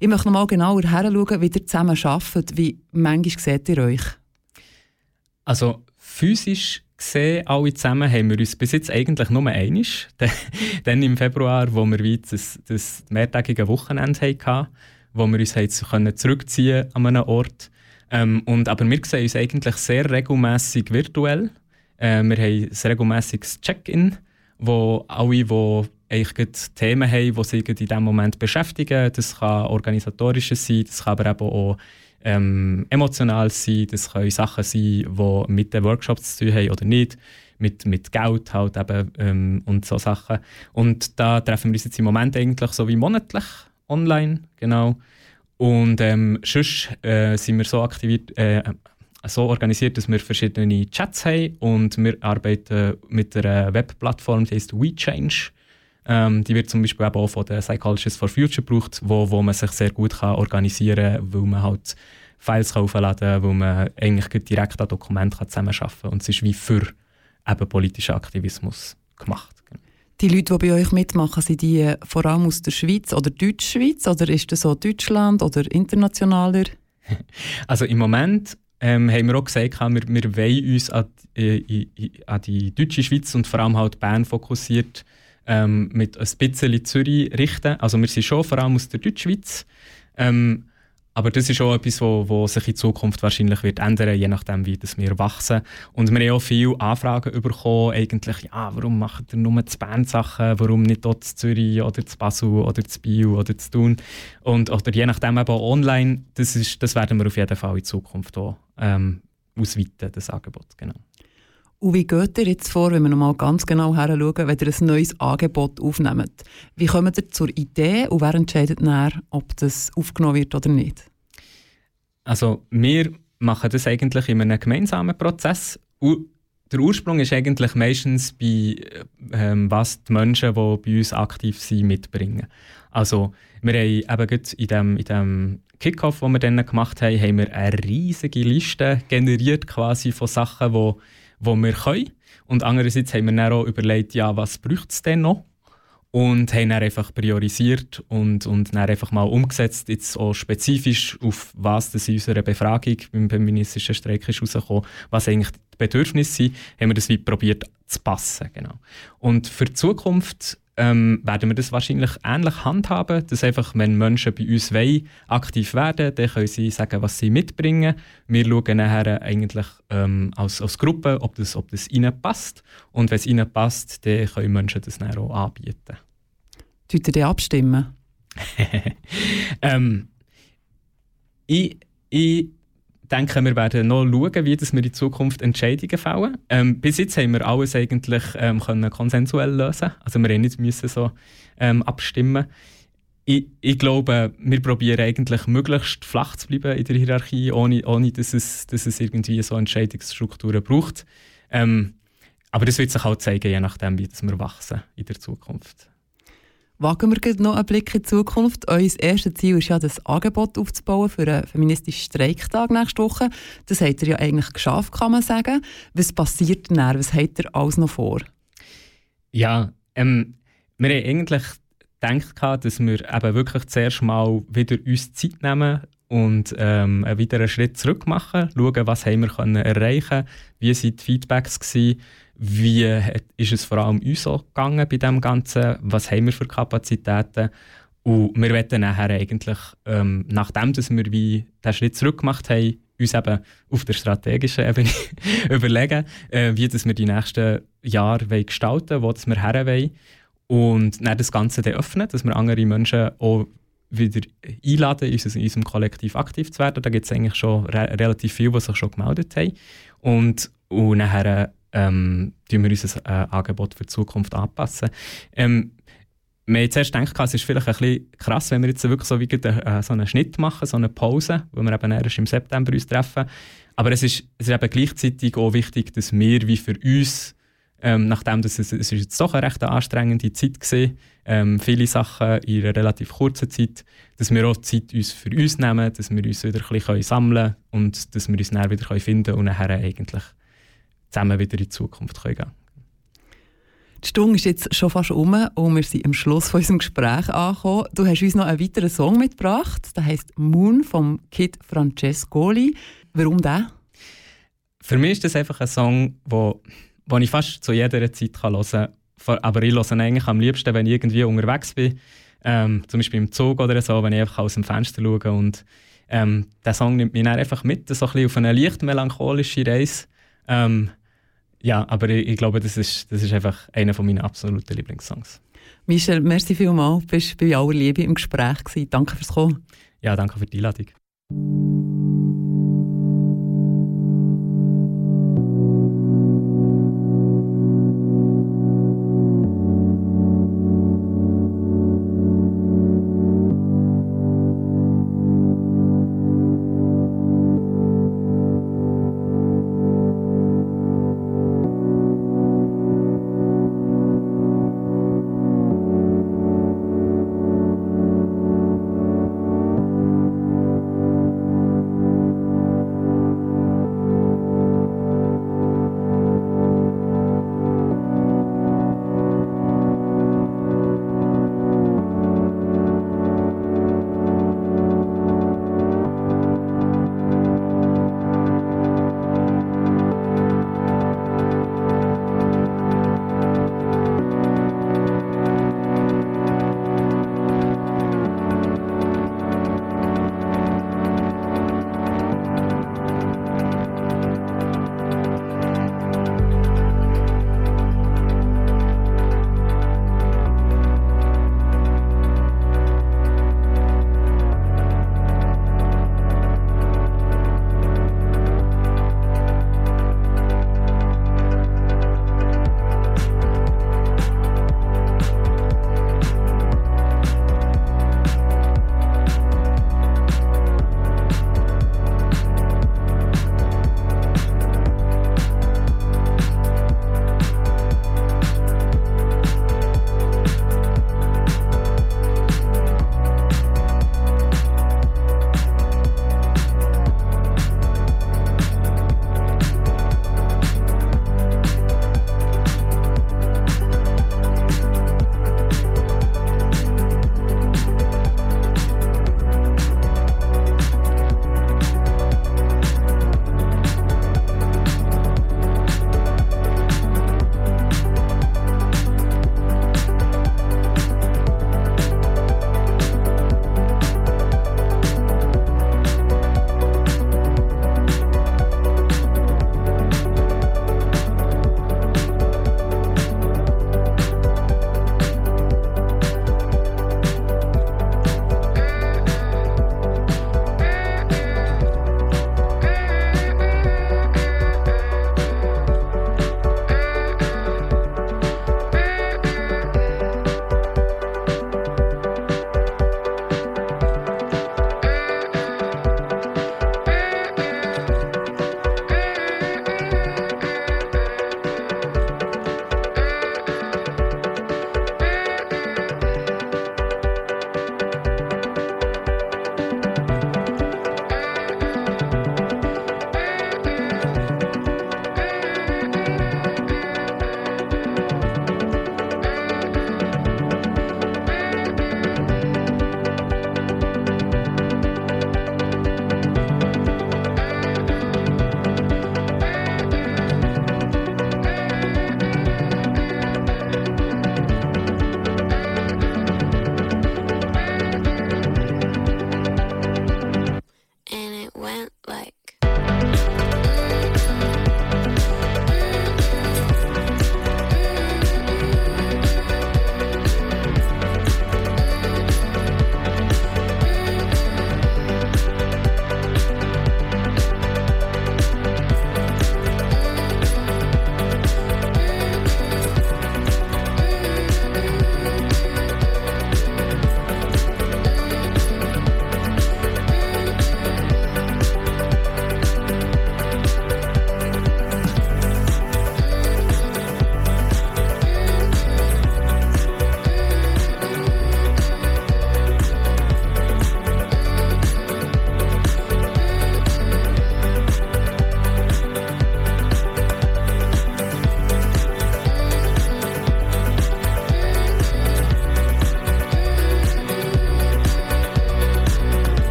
Ich möchte noch mal genauer heranschauen, wie ihr zusammen arbeitet. Wie manchmal seht ihr euch? Also physisch gesehen, alle zusammen, haben wir uns bis jetzt eigentlich nur einig. Dann im Februar, wo wir das, das mehrtägige Wochenende hatten wo wir uns jetzt können zurückziehen an einem Ort. Ähm, und, aber wir sehen uns eigentlich sehr regelmäßig virtuell. Äh, wir haben ein regelmäßiges Check-in, wo alle, die eigentlich Themen haben, die sie in diesem Moment beschäftigen. Das kann organisatorisches sein, das kann aber eben auch ähm, emotional sein, das können Sachen sein, die mit den Workshops zu tun haben oder nicht, mit, mit Geld halt eben ähm, und so Sachen. Und da treffen wir uns jetzt im Moment eigentlich so wie monatlich online, genau. Und ähm, sonst äh, sind wir so aktiviert, äh, so organisiert, dass wir verschiedene Chats haben und wir arbeiten mit einer Webplattform, die heißt WeChange. Ähm, die wird zum Beispiel auch von der Psychologists for Future gebraucht, wo, wo man sich sehr gut kann organisieren kann, weil man halt Files aufladen kann, weil man eigentlich direkt an Dokumenten zusammenarbeiten kann. Und es ist wie für eben politischen Aktivismus gemacht. Die Leute, die bei euch mitmachen, sind die vor allem aus der Schweiz oder Deutschschweiz? Oder ist das so Deutschland oder internationaler? Also im Moment ähm, haben wir auch gesagt, wir, wir wollen uns an, äh, an, die deutsche Schweiz und vor allem halt Bern fokussiert ähm, mit ein bisschen Zürich richten. Also wir sind schon vor allem aus der Deutschschweiz. Ähm, aber das ist auch etwas, wo, wo sich in Zukunft wahrscheinlich wird ändern, je nachdem, wie das wir wachsen. Und wir haben auch viele Anfragen bekommen, eigentlich, ja, warum macht ihr nur zu Bern Sachen, warum nicht dort zu Zürich oder zu Basel oder zu Biel oder zu Thun? Und, oder je nachdem eben online, das, ist, das werden wir auf jeden Fall in Zukunft auch ähm, ausweiten, das Angebot, genau. Und wie geht ihr jetzt vor, wenn wir nochmal ganz genau heranschauen, wenn ihr ein neues Angebot aufnehmt? Wie kommt ihr zur Idee und wer entscheidet dann, ob das aufgenommen wird oder nicht? Also wir machen das eigentlich in einem gemeinsamen Prozess. Der Ursprung ist eigentlich meistens bei ähm, was die Menschen, die bei uns aktiv sind, mitbringen. Also wir haben eben in dem, in dem Kickoff, den wir dann gemacht haben, haben wir eine riesige Liste generiert quasi von Sachen, die wo wir können. Und andererseits haben wir dann auch überlegt, ja, was braucht es denn noch? Und haben dann einfach priorisiert und, und dann einfach mal umgesetzt, jetzt auch spezifisch auf was das in unserer Befragung beim feministischen Streik ist rausgekommen, was eigentlich die Bedürfnisse sind, haben wir das wie probiert zu passen. Genau. Und für die Zukunft ähm, werden wir das wahrscheinlich ähnlich handhaben, dass einfach, wenn Menschen bei uns wollen, aktiv werden, dann können sie sagen, was sie mitbringen. Wir schauen nachher eigentlich ähm, als, als Gruppe, ob das, ob das ihnen passt. Und wenn es ihnen passt, dann können Menschen das dann auch anbieten. Tut ihr abstimmen? ähm, ich, ich denke, wir werden noch schauen, wie wir in Zukunft Entscheidungen fällen. Ähm, bis jetzt haben wir alles eigentlich ähm, können konsensuell lösen. Also wir nicht so ähm, abstimmen. Ich, ich, glaube, wir probieren eigentlich möglichst flach zu bleiben in der Hierarchie, ohne, ohne dass, es, dass es irgendwie so Entscheidungsstrukturen braucht. Ähm, aber das wird sich auch zeigen, je nachdem, wie wir wachsen in der Zukunft. Wagen wir noch einen Blick in die Zukunft. Euer erstes Ziel ist ja, das Angebot aufzubauen für einen feministischen Streiktag nächste Woche. Das habt ihr ja eigentlich geschafft, kann man sagen. Was passiert dann? Was habt ihr alles noch vor? Ja, ähm, wir haben eigentlich gedacht, dass wir eben wirklich zuerst mal wieder uns Zeit nehmen und ähm, einen weiteren Schritt zurück machen, schauen, was haben wir können erreichen wie waren die Feedbacks gewesen, wie ist es vor allem uns so gegangen bei dem Ganzen, was haben wir für Kapazitäten und wir wollen nachher eigentlich, ähm, nachdem dass wir wie den Schritt zurück gemacht haben, uns eben auf der strategischen Ebene überlegen, äh, wie das wir die nächsten Jahre gestalten wollen, wo wir her wollen. Und dann das Ganze dann öffnen, dass wir andere Menschen auch wieder einladen, in unserem Kollektiv aktiv zu werden. Da gibt es eigentlich schon re relativ viele, die sich schon gemeldet haben. Und, und nachher ähm, wir unser äh, Angebot für die Zukunft anpassen. Ähm, wir haben zuerst gedacht, es ist vielleicht ein bisschen krass, wenn wir jetzt wirklich so, wie äh, so einen Schnitt machen, so eine Pause, wo wir eben erst im September uns treffen. Aber es ist, es ist eben gleichzeitig auch wichtig, dass wir wie für uns, ähm, nachdem das, es, es ist jetzt doch eine recht anstrengende Zeit war, ähm, viele Sachen in einer relativ kurzen Zeit, dass wir auch Zeit uns für uns nehmen, dass wir uns wieder ein bisschen sammeln können und dass wir uns dann wieder finden können und nachher eigentlich zusammen wieder in die Zukunft gehen können. Die Stunde ist jetzt schon fast um und wir sind am Schluss von unserem Gespräch angekommen. Du hast uns noch einen weiteren Song mitgebracht, der heißt Moon vom Kid Francescoli. Warum der? Für mich ist das einfach ein Song, wo, wo ich fast zu jeder Zeit hören kann. Aber ich höre ihn eigentlich am liebsten, wenn ich irgendwie unterwegs bin. Ähm, zum Beispiel im Zug oder so, wenn ich einfach aus dem Fenster schaue. Und ähm, der Song nimmt mich dann einfach mit, so ein bisschen auf eine leicht melancholische Reise. Ähm, ja, aber ich, ich, glaube, das ist, das ist einfach einer von meinen absoluten Lieblingssongs. Michel, merci vielmals. Du warst bei aller Liebe im Gespräch. Gewesen. Danke fürs Kommen. Ja, danke für die Einladung.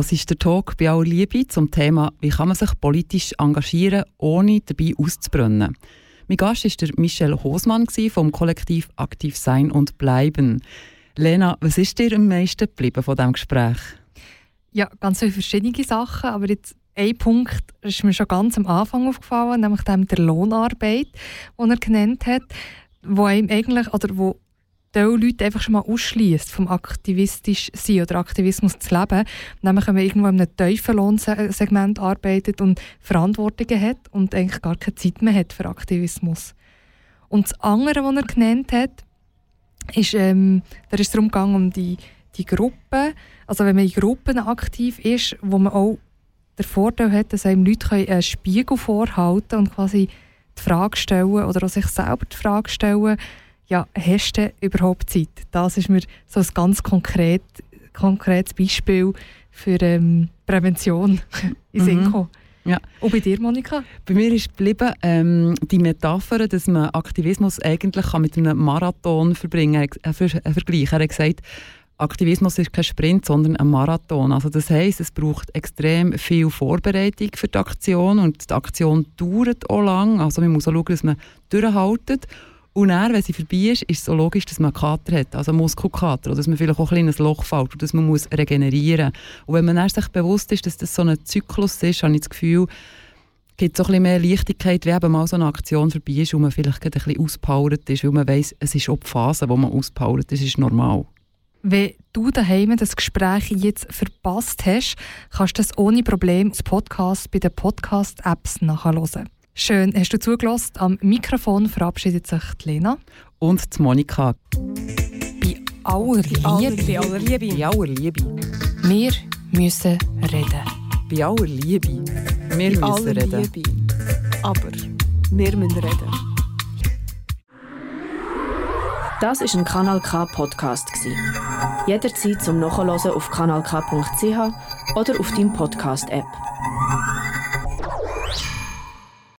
Du hörst den Talk bei aller Liebe zum Thema «Wie kann man sich politisch engagieren, ohne dabei auszubrennen?» Mein Gast war der Michel Hosmann vom Kollektiv Aktiv Sein und Bleiben. Lena, was ist dir am meisten geblieben von diesem Gespräch? Ja, ganz viele verschiedene Sachen, aber jetzt ein Punkt ist mir schon ganz am Anfang aufgefallen, nämlich dem der Lohnarbeit, den er genannt hat, wo einem eigentlich, oder wo die Leute einfach schon mal ausschließt, vom aktivistisch sein oder Aktivismus zu leben. Nämlich, wenn man irgendwo in einem tiefen Lohnsegment arbeitet und Verantwortungen hat und eigentlich gar keine Zeit mehr hat für Aktivismus. Und das andere, was er genannt hat, ist, ähm, da ist es darum gegangen, um die, die Gruppen, also wenn man in Gruppen aktiv ist, wo man auch den Vorteil hat, dass einem Leute einen Spiegel vorhalten und quasi die Frage stellen oder auch sich selber die Frage stellen, ja, hast du überhaupt Zeit? Das ist mir so ein ganz konkret, konkretes Beispiel für ähm, Prävention in mhm. Ja. Und bei dir, Monika? Bei mir ist geblieben ähm, die Metapher, dass man Aktivismus eigentlich kann mit einem Marathon verbringen kann, äh, äh, vergleichen. Er hat gesagt, Aktivismus ist kein Sprint, sondern ein Marathon. Also das heisst, es braucht extrem viel Vorbereitung für die Aktion und die Aktion dauert auch lang. Also man muss auch schauen, dass man durchhaltet. Und dann, wenn sie vorbei ist, ist es so logisch, dass man einen Kater hat, also Muskelkater, oder dass man vielleicht auch ein kleines Loch fällt und dass man muss regenerieren muss. Und wenn man sich bewusst ist, dass das so ein Zyklus ist, habe ich das Gefühl, gibt es auch ein mehr Leichtigkeit, wenn eben mal so eine Aktion vorbei ist und man vielleicht ein bisschen auspowert ist, weil man weiss, es ist auch die Phase, wo man auspowert, das ist normal. Wenn du daheim das Gespräch jetzt verpasst hast, kannst du das ohne Problem als Podcast bei den Podcast-Apps nachhören. Schön, hast du zugelassen. Am Mikrofon verabschiedet sich die Lena. Und die Monika. Bei aller Liebe. Bei aller Liebe. Bei aller Liebe. Wir müssen reden. Bei aller Liebe. Wir Bei müssen aller reden. Liebe. Aber wir müssen reden. Das ist ein Kanal K Podcast gsi. Jederzeit zum Nachhören auf kanalk.ch oder auf deinem Podcast App.